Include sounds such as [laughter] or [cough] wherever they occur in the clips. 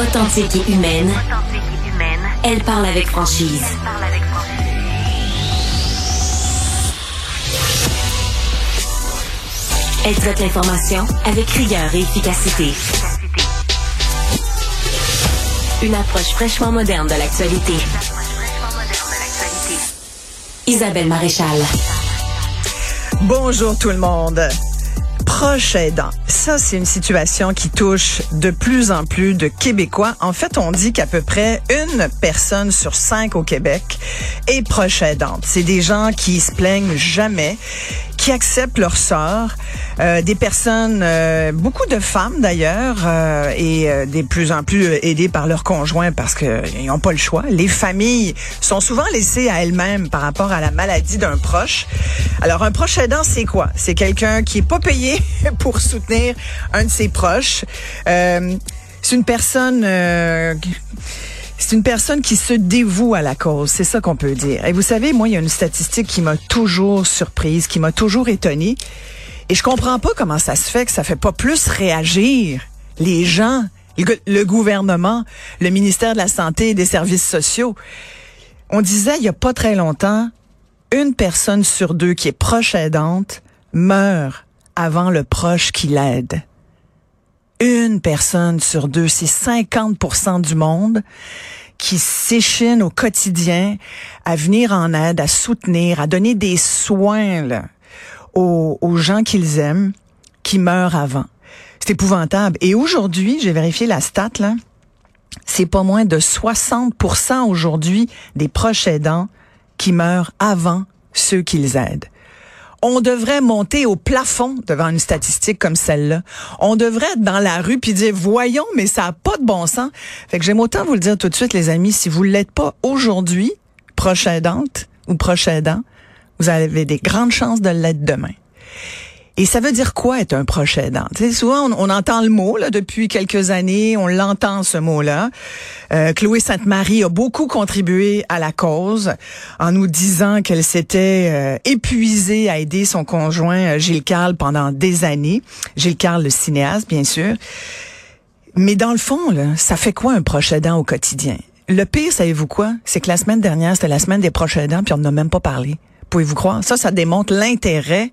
Authentique et humaine. Elle parle avec franchise. Elle traite l'information avec rigueur et efficacité. Une approche fraîchement moderne de l'actualité. Isabelle Maréchal. Bonjour tout le monde. Proche aidant. Ça, c'est une situation qui touche de plus en plus de Québécois. En fait, on dit qu'à peu près une personne sur cinq au Québec est proche aidante. C'est des gens qui se plaignent jamais qui acceptent leur sort. Euh, des personnes, euh, beaucoup de femmes d'ailleurs, euh, et euh, des plus en plus aidées par leurs conjoints parce qu'ils n'ont pas le choix. Les familles sont souvent laissées à elles-mêmes par rapport à la maladie d'un proche. Alors un proche aidant, c'est quoi? C'est quelqu'un qui est pas payé [laughs] pour soutenir un de ses proches. c'est une personne c'est une personne qui se dévoue à la cause, c'est ça qu'on peut dire. Et vous savez, moi, il y a une statistique qui m'a toujours surprise, qui m'a toujours étonnée. Et je comprends pas comment ça se fait que ça fait pas plus réagir les gens, le, gouvernement, le ministère de la Santé et des Services sociaux. On disait il y a pas très longtemps, une personne sur deux qui est proche aidante meurt avant le proche qui l'aide une personne sur deux, c'est 50% du monde qui s'échine au quotidien à venir en aide, à soutenir, à donner des soins aux, aux gens qu'ils aiment, qui meurent avant. C'est épouvantable. Et aujourd'hui, j'ai vérifié la stat, là, c'est pas moins de 60% aujourd'hui des proches aidants qui meurent avant ceux qu'ils aident on devrait monter au plafond devant une statistique comme celle-là. On devrait être dans la rue puis dire voyons, mais ça a pas de bon sens. Fait que j'aime autant vous le dire tout de suite, les amis, si vous l'êtes pas aujourd'hui, prochaine aidante ou prochain aidant, vous avez des grandes chances de l'être demain. Et ça veut dire quoi être un proche aidant? souvent, on, entend le mot là, depuis quelques années, on l'entend ce mot-là. Euh, Chloé Sainte-Marie a beaucoup contribué à la cause en nous disant qu'elle s'était euh, épuisée à aider son conjoint euh, Gilles Carle pendant des années. Gilles Carle, le cinéaste, bien sûr. Mais dans le fond, ça fait quoi un proche aidant au quotidien? Le pire, savez-vous quoi? C'est que la semaine dernière, c'était la semaine des proches aidants, puis on n'a même pas parlé. Pouvez-vous croire? Ça, ça démontre l'intérêt,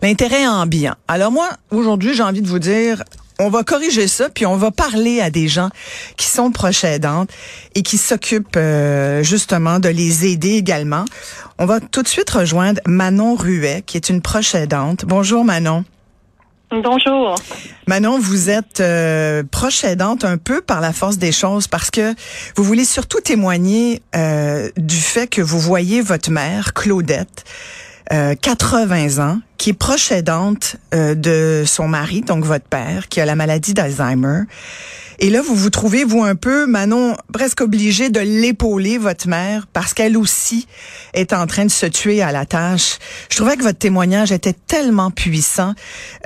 l'intérêt ambiant. Alors moi, aujourd'hui, j'ai envie de vous dire, on va corriger ça, puis on va parler à des gens qui sont proches aidantes et qui s'occupent euh, justement de les aider également. On va tout de suite rejoindre Manon Ruet, qui est une proche aidante. Bonjour Manon. Bonjour. Manon, vous êtes euh, proche aidante un peu par la force des choses parce que vous voulez surtout témoigner euh, du fait que vous voyez votre mère, Claudette, 80 euh, ans, qui est proche aidante de son mari, donc votre père, qui a la maladie d'Alzheimer. Et là, vous vous trouvez, vous, un peu, Manon, presque obligé de l'épauler, votre mère, parce qu'elle aussi est en train de se tuer à la tâche. Je trouvais que votre témoignage était tellement puissant.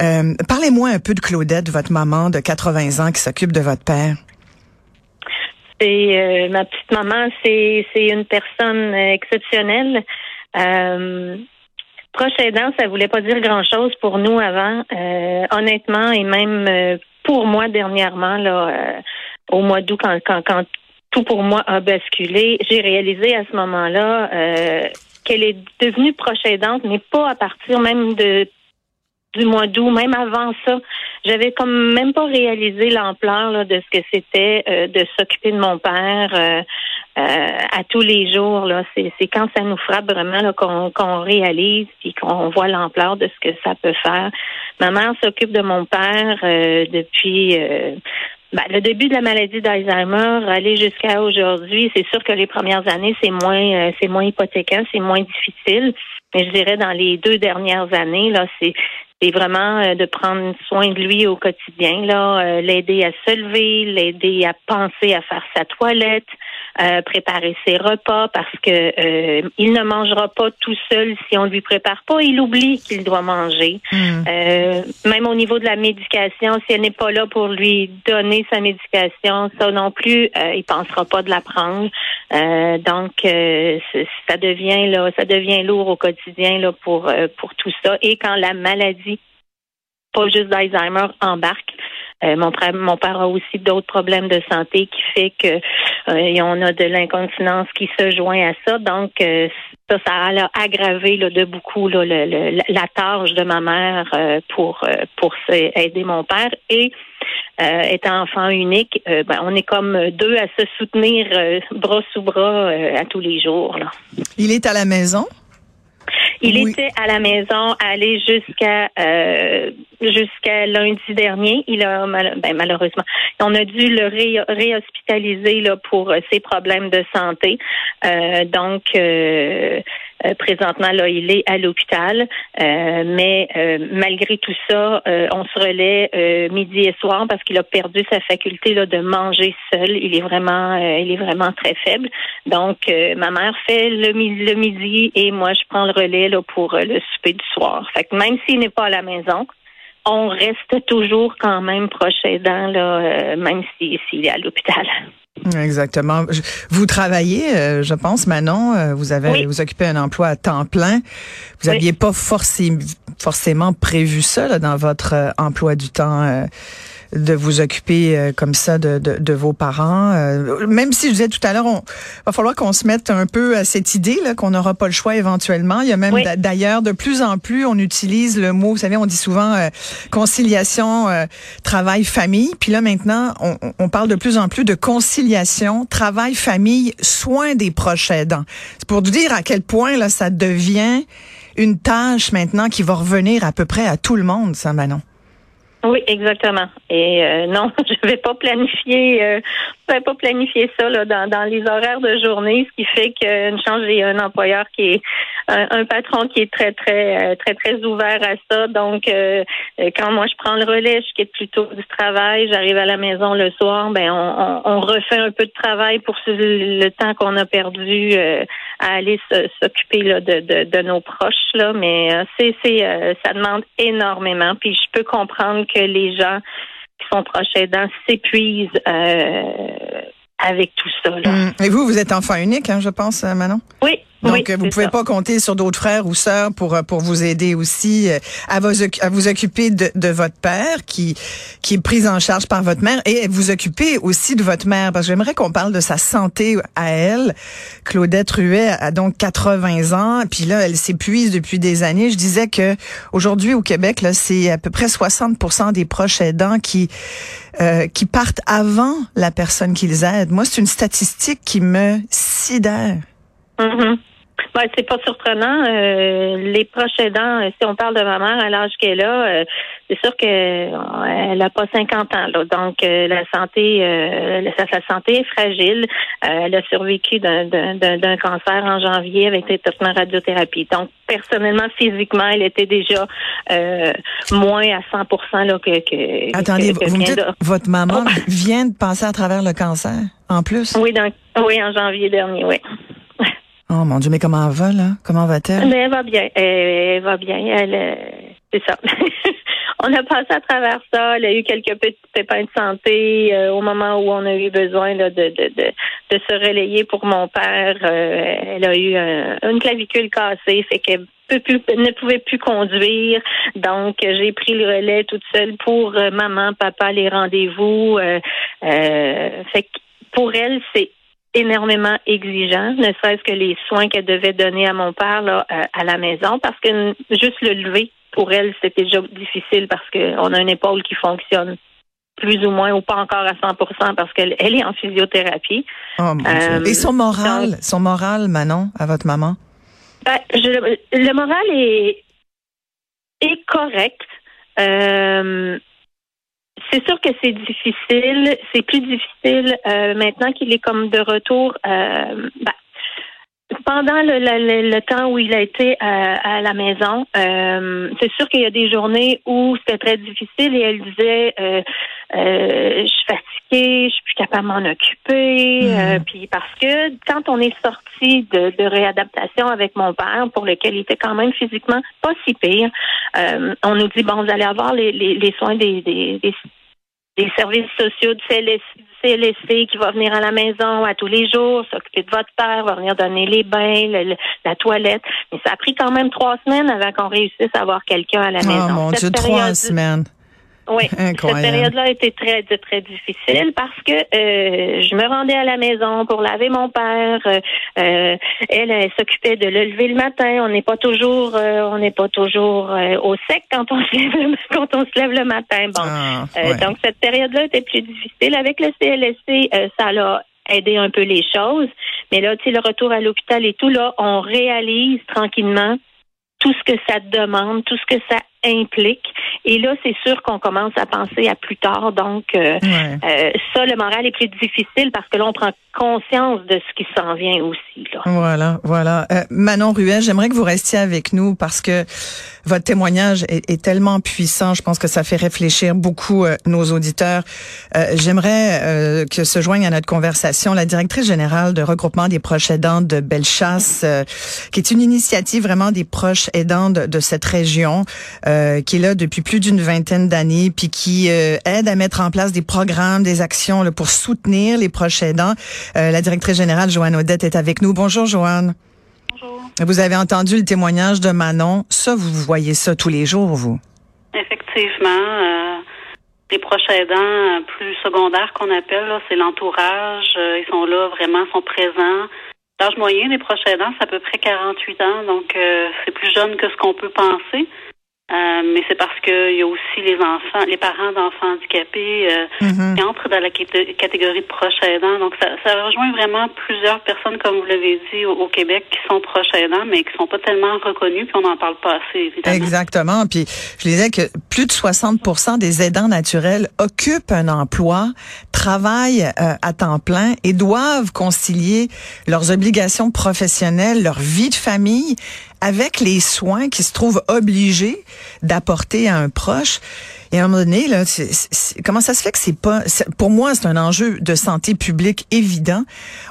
Euh, Parlez-moi un peu de Claudette, votre maman de 80 ans qui s'occupe de votre père. C'est euh, ma petite maman, c'est une personne exceptionnelle. Euh, proche aidant, ça voulait pas dire grand chose pour nous avant, euh, honnêtement, et même euh, pour moi dernièrement, là, euh, au mois d'août, quand, quand, quand tout pour moi a basculé, j'ai réalisé à ce moment-là euh, qu'elle est devenue proche aidante, mais pas à partir même de du mois d'août, même avant ça, j'avais comme même pas réalisé l'ampleur de ce que c'était euh, de s'occuper de mon père euh, à tous les jours. Là, c'est, quand ça nous frappe vraiment qu'on, qu'on réalise puis qu'on voit l'ampleur de ce que ça peut faire. Ma mère s'occupe de mon père depuis ben, le début de la maladie d'Alzheimer, aller jusqu'à aujourd'hui, c'est sûr que les premières années, c'est moins, euh, c'est moins hypothéquant, c'est moins difficile. Mais je dirais dans les deux dernières années, là, c'est c'est vraiment euh, de prendre soin de lui au quotidien, là, euh, l'aider à se lever, l'aider à penser à faire sa toilette, euh, préparer ses repas parce que euh, il ne mangera pas tout seul si on lui prépare pas. Il oublie qu'il doit manger. Hmm. Euh, même au niveau de la médication, si elle n'est pas là pour lui donner sa médication, ça non plus, il pensera pas de la prendre. donc ça devient là, ça devient lourd au quotidien là pour pour tout ça. Et quand la maladie pas juste d'Alzheimer embarque, mon, frère, mon père a aussi d'autres problèmes de santé qui fait que euh, on a de l'incontinence qui se joint à ça. Donc ça, ça a aggravé de beaucoup là, la tâche de ma mère pour pour aider mon père et étant enfant unique, ben, on est comme deux à se soutenir bras sous bras à tous les jours. Il est à la maison? Il était à la maison, allé jusqu'à euh, jusqu'à lundi dernier. Il a ben, malheureusement, on a dû le réhospitaliser là pour ses problèmes de santé. Euh, donc euh, euh, présentement, là, il est à l'hôpital, euh, mais euh, malgré tout ça, on se relaie midi et soir parce qu'il a perdu sa faculté là, de manger seul. Il est vraiment, il est vraiment très faible. Donc, ma mère fait le, le, midi et moi, je prends le relais là, pour le souper du soir. Fait que même s'il n'est pas à la maison, on reste toujours quand même proche aidant, là, même s'il est à l'hôpital. Exactement. Vous travaillez, euh, je pense, Manon. Euh, vous avez, vous occupez un emploi à temps plein. Vous n'aviez pas forcément prévu ça dans votre euh, emploi du temps de vous occuper euh, comme ça de, de, de, vos parents. Euh, même si je disais tout à l'heure, on va falloir qu'on se mette un peu à cette idée là qu'on n'aura pas le choix éventuellement. Il y a même d'ailleurs de plus en plus on utilise le mot, vous savez, on dit souvent euh, conciliation travail famille. Puis là maintenant, on, on, parle de plus en plus de conciliation travail famille soins des proches aidants. C'est pour dire à quel point là ça devient une tâche maintenant qui va revenir à peu près à tout le monde, ça, Manon. Oui, exactement. Et euh, [laughs] non, je vais pas planifier, euh, je vais pas planifier ça là, dans, dans les horaires de journée, ce qui fait qu'une chance j'ai un employeur qui est un, patron qui est très très euh, très très ouvert à ça. Donc quand moi je prends le relais, je quitte plutôt du travail, j'arrive à la maison le soir, ben on, on, refait un peu de travail pour le temps qu'on a perdu à aller s'occuper là de, de, de, nos proches là. Mais c'est c'est ça demande énormément. Puis je peux comprendre que les gens qui sont proches aidants s'épuisent euh, avec tout ça. Là. Hum. Et vous, vous êtes enfant unique, hein, je pense, euh, Manon? Oui. Donc, vous pouvez pas compter sur d'autres frères ou sœurs pour euh, pour vous aider aussi à vous, à vous occuper de, de votre père qui qui est pris en charge par votre mère et vous occuper aussi de votre mère parce que j'aimerais qu'on parle de sa santé à elle. Claudette Ruet a donc 80 ans puis là elle s'épuise depuis des années. Je disais que aujourd'hui au Québec là c'est à peu près 60% des proches aidants qui euh, qui partent avant la personne qu'ils aident. Moi c'est une statistique qui me sidère. Mm-hmm. Ben, c'est pas surprenant. Euh, les proches aidants, si on parle de ma mère à l'âge qu'elle a, euh, c'est sûr qu'elle n'a pas 50 ans. Là. Donc, euh, la santé, sa, santé est fragile. elle a survécu d'un cancer en janvier avec des traitements radiothérapie. Donc, personnellement, physiquement, elle était déjà moins à 100 là, que, que Attendez, vous me dites, votre maman oh. vient de passer à travers le cancer, en plus? Oui, donc, oui, en janvier dernier, oui. Oh mon Dieu, mais comment elle va, là? Comment va-t-elle? Mais elle va bien. Elle, va bien. Elle, euh, c'est ça. [laughs] on a passé à travers ça. Elle a eu quelques petits pépins de santé euh, au moment où on a eu besoin de, de, de, de, se relayer pour mon père. Euh, elle a eu une clavicule cassée, fait qu'elle ne pouvait plus conduire. Donc, j'ai pris le relais toute seule pour maman, papa, les rendez-vous. fait que pour elle, c'est énormément exigeant, ne serait-ce que les soins qu'elle devait donner à mon père là, euh, à la maison, parce que juste le lever, pour elle, c'était déjà difficile parce qu'on a une épaule qui fonctionne plus ou moins ou pas encore à 100 parce qu'elle elle est en physiothérapie. Oh, euh, Et son moral, son moral, Manon, à votre maman? Ben, le moral est, est correct. Euh, c'est sûr que c'est difficile. C'est plus difficile euh, maintenant qu'il est comme de retour. Euh, ben, pendant le, temps où il a été à, la maison, euh, c'est sûr qu'il y a des journées où c'était très difficile et elle disait je suis fatiguée, je suis plus capable de m'en occuper. Mm. puis parce que quand on est sorti de, réadaptation avec mon père, pour lequel il était quand même physiquement pas si pire, on nous dit bon vous allez avoir les, les, soins des, des des services sociaux du CLSC, qui va venir à la maison à tous les jours, s'occuper de votre père, va venir donner les bains, la toilette. Mais ça a pris quand même trois semaines avant qu'on réussisse à avoir quelqu'un à la oh, maison. Oh mon Dieu, trois semaines. Oui, [laughs] cette période-là a été très, très difficile parce que euh, je me rendais à la maison pour laver mon père. Euh, euh elle, elle s'occupait de le lever le matin. On n'est pas toujours, euh, on n'est pas toujours au sec quand on se lève le, [laughs] quand on se lève le matin. Bon, ah, donc cette période-là était plus difficile. Avec le CLSC, ça l'a aidé un peu les choses. Mais là, tu sais, le retour à l'hôpital et tout, là, on réalise tranquillement tout ce que ça demande, tout ce que ça implique. Et là, c'est sûr qu'on commence à penser à plus tard. Donc, euh, euh, ça, le moral est plus difficile parce que là, on prend conscience de ce qui s'en vient aussi. Là. Voilà, voilà. Euh, Manon Ruel, j'aimerais que vous restiez avec nous parce que votre témoignage est, tellement puissant. Je pense que ça fait réfléchir beaucoup nos auditeurs. j'aimerais que se joigne à notre conversation la directrice générale de regroupement des proches aidants de Bellechasse, qui est une initiative vraiment des proches aidants de, de cette région. Euh, qui est là depuis plus d'une vingtaine d'années, puis qui euh, aide à mettre en place des programmes, des actions là, pour soutenir les proches aidants. Euh, la directrice générale, Joanne Odette, est avec nous. Bonjour, Joanne. Bonjour. Vous avez entendu le témoignage de Manon. Ça, vous voyez ça tous les jours, vous? Effectivement. les proches aidants plus secondaires qu'on appelle, c'est l'entourage. ils sont là, vraiment, sont présents. L'âge moyen des proches aidants, c'est à peu près 48 ans, donc c'est plus jeune que ce qu'on peut penser. Euh, mais c'est parce qu'il y a aussi les enfants, les parents d'enfants handicapés euh, mhm. qui entrent dans la catégorie de proches aidants. Donc, ça, ça, rejoint vraiment plusieurs personnes, comme vous l'avez dit, au, Québec, qui sont proches aidants, mais qui sont pas tellement reconnus, puis on n'en parle pas assez, évidemment. Exactement. Puis, je disais que plus de 60% des aidants naturels occupent un emploi, travaillent euh, à temps plein et doivent concilier leurs obligations professionnelles, leur vie de famille avec les soins qu'ils se trouvent obligés d'apporter à un proche. Et à un moment donné, là, comment ça se fait que c'est pas, pour moi, c'est un enjeu de santé publique évident.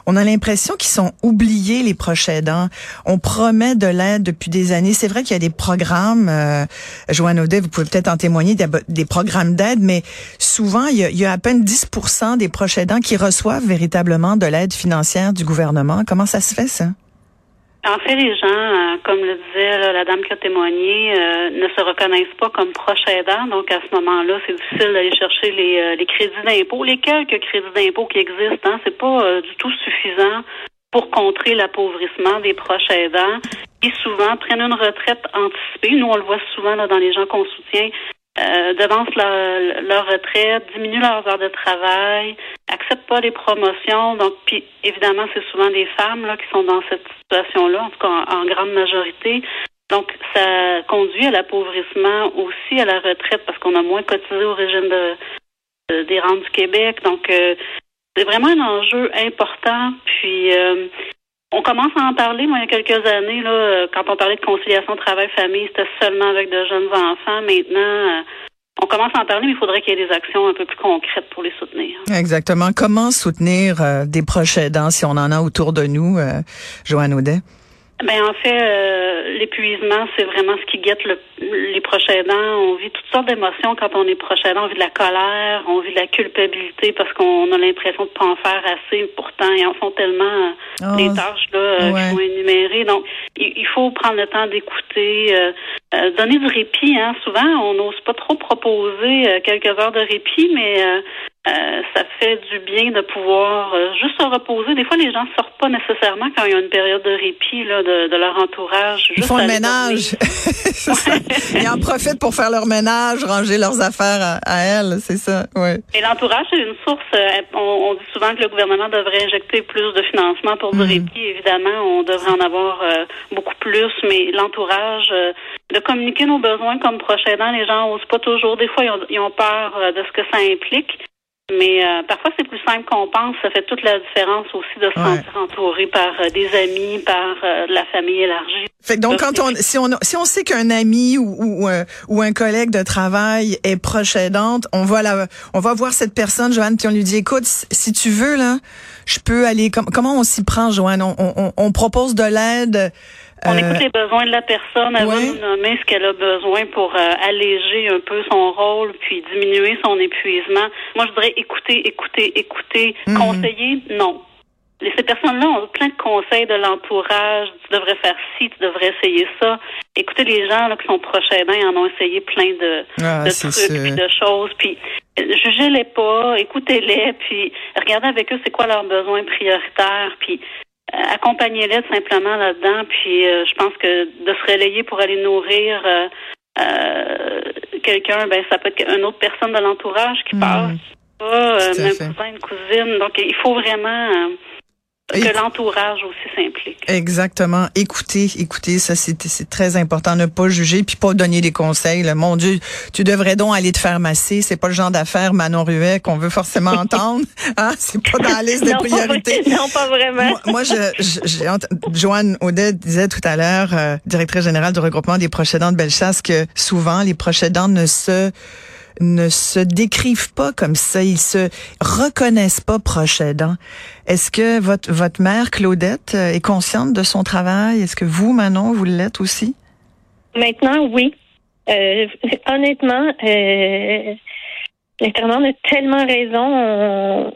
On a l'impression qu'ils sont oubliés, les proches aidants. On promet de l'aide depuis des années. C'est vrai qu'il y a des programmes, euh, Joanne Audet, vous pouvez peut-être en témoigner, des, programmes d'aide, mais souvent, il y, a, il y a à peine 10 des proches aidants qui reçoivent véritablement de l'aide financière du gouvernement. Comment ça se fait, ça? En fait, les gens, euh, comme le disait la dame qui a témoigné, euh, ne se reconnaissent pas comme proches aidants. Donc, à ce moment-là, c'est difficile d'aller chercher les, euh, les crédits d'impôt. Les quelques crédits d'impôt qui existent, hein, c'est pas du tout suffisant pour contrer l'appauvrissement des proches aidants qui souvent prennent une retraite anticipée. Nous, on le voit souvent là, dans les gens qu'on soutient euh, devancent leur, leur, retraite, diminuent leurs heures de travail, acceptent pas les promotions. Donc, puis évidemment, c'est souvent des femmes là qui sont dans cette situation-là, en tout cas en, grande majorité. Donc, ça conduit à l'appauvrissement aussi à la retraite parce qu'on a moins cotisé au régime de, des rentes du Québec. Donc, euh, c'est vraiment un enjeu important. Puis, euh, on commence à en parler, moi, il y a quelques années, là, euh, quand on parlait de conciliation travail-famille, c'était seulement avec de jeunes enfants. Maintenant, euh, on commence à en parler, mais il faudrait qu'il y ait des actions un peu plus concrètes pour les soutenir. Exactement. Comment soutenir euh, des proches aidants si on en a autour de nous, Joanne Audet? Ben en fait, euh, l'épuisement, c'est vraiment ce qui guette le, les proches aidants. On vit toutes sortes d'émotions quand on est proche aidant. On vit de la colère, on vit de la culpabilité parce qu'on a l'impression de pas en faire assez. Pourtant, ils en font tellement euh, les oh. tâches là euh, qui sont énumérées. Donc, il, faut prendre le temps d'écouter, donner du répit. Hein. Souvent, on n'ose pas trop proposer quelques heures de répit, mais euh, ça fait du bien de pouvoir euh, juste se reposer. Des fois, les gens sortent pas nécessairement quand il y a une période de répit là, de, leur entourage. Ils font le ménage. [laughs] Ils en profitent pour faire leur ménage, ranger leurs affaires à, elles, c'est ça. Ouais. Et l'entourage, c'est une source. Euh, on, dit souvent que le gouvernement devrait injecter plus de financement pour du mhm. répit. Évidemment, on devrait en avoir beaucoup plus, mais l'entourage, de communiquer nos besoins comme proche aidant, les gens n'osent pas toujours. Des fois, ils ont peur de ce que ça implique. Mais euh, parfois, c'est plus simple qu'on pense. Ça fait toute la différence aussi de se sentir entouré par euh, des amis, par euh, la famille élargie. Fait donc, quand on, si on, si on sait qu'un ami ou, ou, ou, un collègue de travail est proche aidante, on va la, on va voir cette personne, Joanne, puis on lui dit, écoute, si tu veux, là, je peux aller, comment on s'y prend, Joanne? On, on, on propose de l'aide on euh, écoute les besoins de la personne, elle va nous nommer ce qu'elle a besoin pour euh, alléger un peu son rôle, puis diminuer son épuisement. Moi, je voudrais écouter, écouter, écouter. Mhm. Conseiller, non. ces personnes-là ont plein de conseils de l'entourage. Tu devrais faire ci, tu devrais essayer ça. Écoutez, les gens là, qui sont proches aidants, ils en ont essayé plein de, Ah, de trucs, puis de choses. Puis jugez-les pas, écoutez-les, puis regardez avec eux c'est quoi leurs besoins prioritaires, puis accompagnez-les simplement là-dedans. Puis euh, je pense que de se relayer pour aller nourrir euh, euh, quelqu'un, ben ça peut être une autre personne de l'entourage qui Mm. passe. Pas, euh, même cousin, une cousine. Donc, il faut vraiment euh, que l'entourage aussi s'implique. Exactement. Écoutez, écoutez, ça c'est très important, ne pas juger puis pas donner des conseils. là. Mon Dieu, tu devrais donc aller te faire masser. C'est pas le genre d'affaire Manon Ruet qu'on veut forcément [laughs] entendre. Hein? C'est pas dans la liste de non, pas, priorités. non, pas vraiment. Moi, moi, je, je- Joanne Audet disait tout à l'heure, euh, directrice générale du regroupement des proches aidants de Bellechasse, que souvent les proches aidants ne se ne se décrivent pas comme ça, ils se reconnaissent pas proches aidants. Est-ce que votre votre mère Claudette euh, est consciente de son travail? Est-ce que vous Manon vous l'êtes aussi? Maintenant, oui. Euh, [laughs] honnêtement, euh, a tellement raison.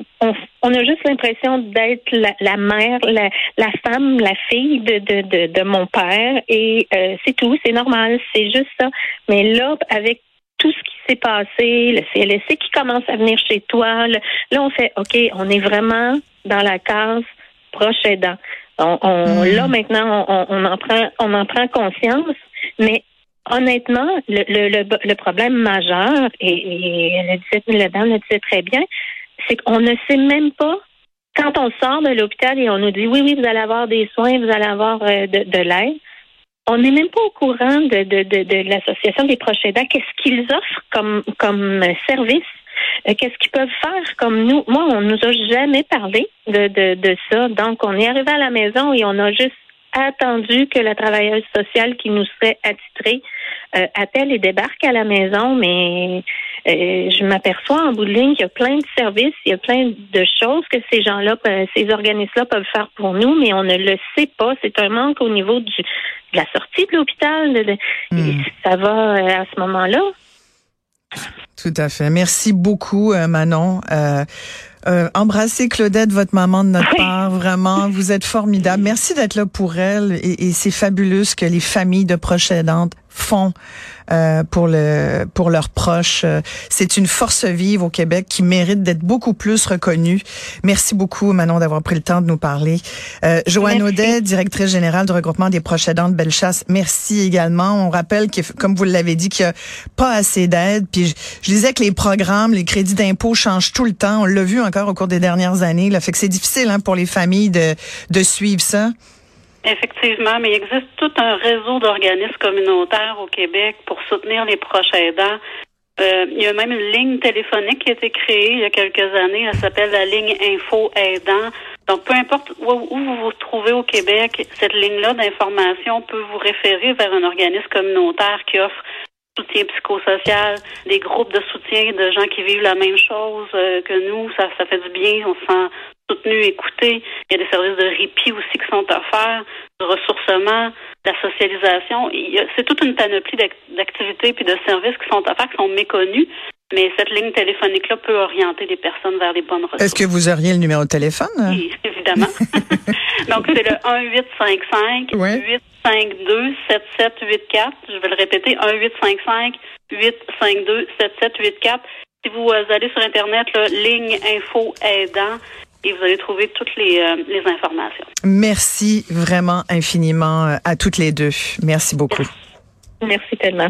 On, a juste l'impression d'être la, mère, la, femme, la fille de, de, de, de mon père. Et euh, c'est tout, c'est normal, c'est juste ça. Mais là, avec tout ce qui s'est passé, le CLSC qui commence à venir chez toi, le- là, on fait, OK, on est vraiment dans la case proche aidant. On, on- Mm. Là, maintenant, on, on en prend, on en prend conscience, mais honnêtement, le, le, le, le problème majeur, et, et le dame le disait très bien, c'est qu'on ne sait même pas quand on sort de l'hôpital et on nous dit oui, oui, vous allez avoir des soins, vous allez avoir euh, de, de l'aide. On n'est même pas au courant de, de, de, de l'association des proches aidants. Qu'est-ce qu'ils offrent comme, comme service? Euh, Qu'est-ce qu'ils peuvent faire comme nous? Moi, on nous a jamais parlé de, de, de ça. Donc, on est arrivé à la maison et on a juste attendu que la travailleuse sociale qui nous serait attitrée euh, appelle et débarque à la maison, mais euh, je m'aperçois en bout de ligne qu'il y a plein de services, il y a plein de choses que ces gens-là, ces organismes-là peuvent faire pour nous, mais on ne le sait pas. C'est un manque au niveau du, de la sortie de l'hôpital. de- de- Hmm. Ça va euh, à ce moment-là. Tout à fait. Merci beaucoup, Manon. Euh, embrassez Claudette, votre maman de notre part. Vraiment, vous êtes formidable. [laughs] Merci d'être là pour elle. Et, et c'est fabuleux ce que les familles de proches aidantes font euh, pour le pour leurs proches. Euh, C'est une force vive au Québec qui mérite d'être beaucoup plus reconnue. Merci beaucoup, Manon, d'avoir pris le temps de nous parler. Euh, Joanne Merci. Audet, directrice générale du regroupement des proches aidants de Bellechasse. Merci également. On rappelle que, comme vous l'avez dit, qu'il n'y a pas assez d'aide. Puis je, je disais que les programmes, les crédits d'impôt changent tout le temps. On l'a vu encore au cours des dernières années. Là, fait que c'est difficile hein, pour les familles de, de suivre ça. Effectivement, mais il existe tout un réseau d'organismes communautaires au Québec pour soutenir les proches aidants. Euh, il y a même une ligne téléphonique qui a été créée il y a quelques années. Elle s'appelle la ligne Info Aidant. Donc, peu importe où, vous vous trouvez au Québec, cette ligne-là d'information peut vous référer vers un organisme communautaire qui offre soutien psychosocial, des groupes de soutien de gens qui vivent la même chose euh, que nous. Ça, ça fait du bien. On se sent Il y a des services de répit aussi qui sont offerts, de ressourcement, de la socialisation. C'est toute une panoplie d'ac- d'activités puis de services qui sont offerts, qui sont méconnus. Mais cette ligne téléphonique-là peut orienter les personnes vers les bonnes ressources. Est-ce que vous auriez le numéro de téléphone? Oui, évidemment. [laughs] Donc, c'est le 1-855 Ouais. 852 7784. Je vais le répéter, 1-855 852 7784. Si vous euh, allez sur Internet, là, ligne info aidant, et vous allez trouver toutes les, euh, les informations. Merci vraiment infiniment euh, à toutes les deux. Merci beaucoup. Merci tellement.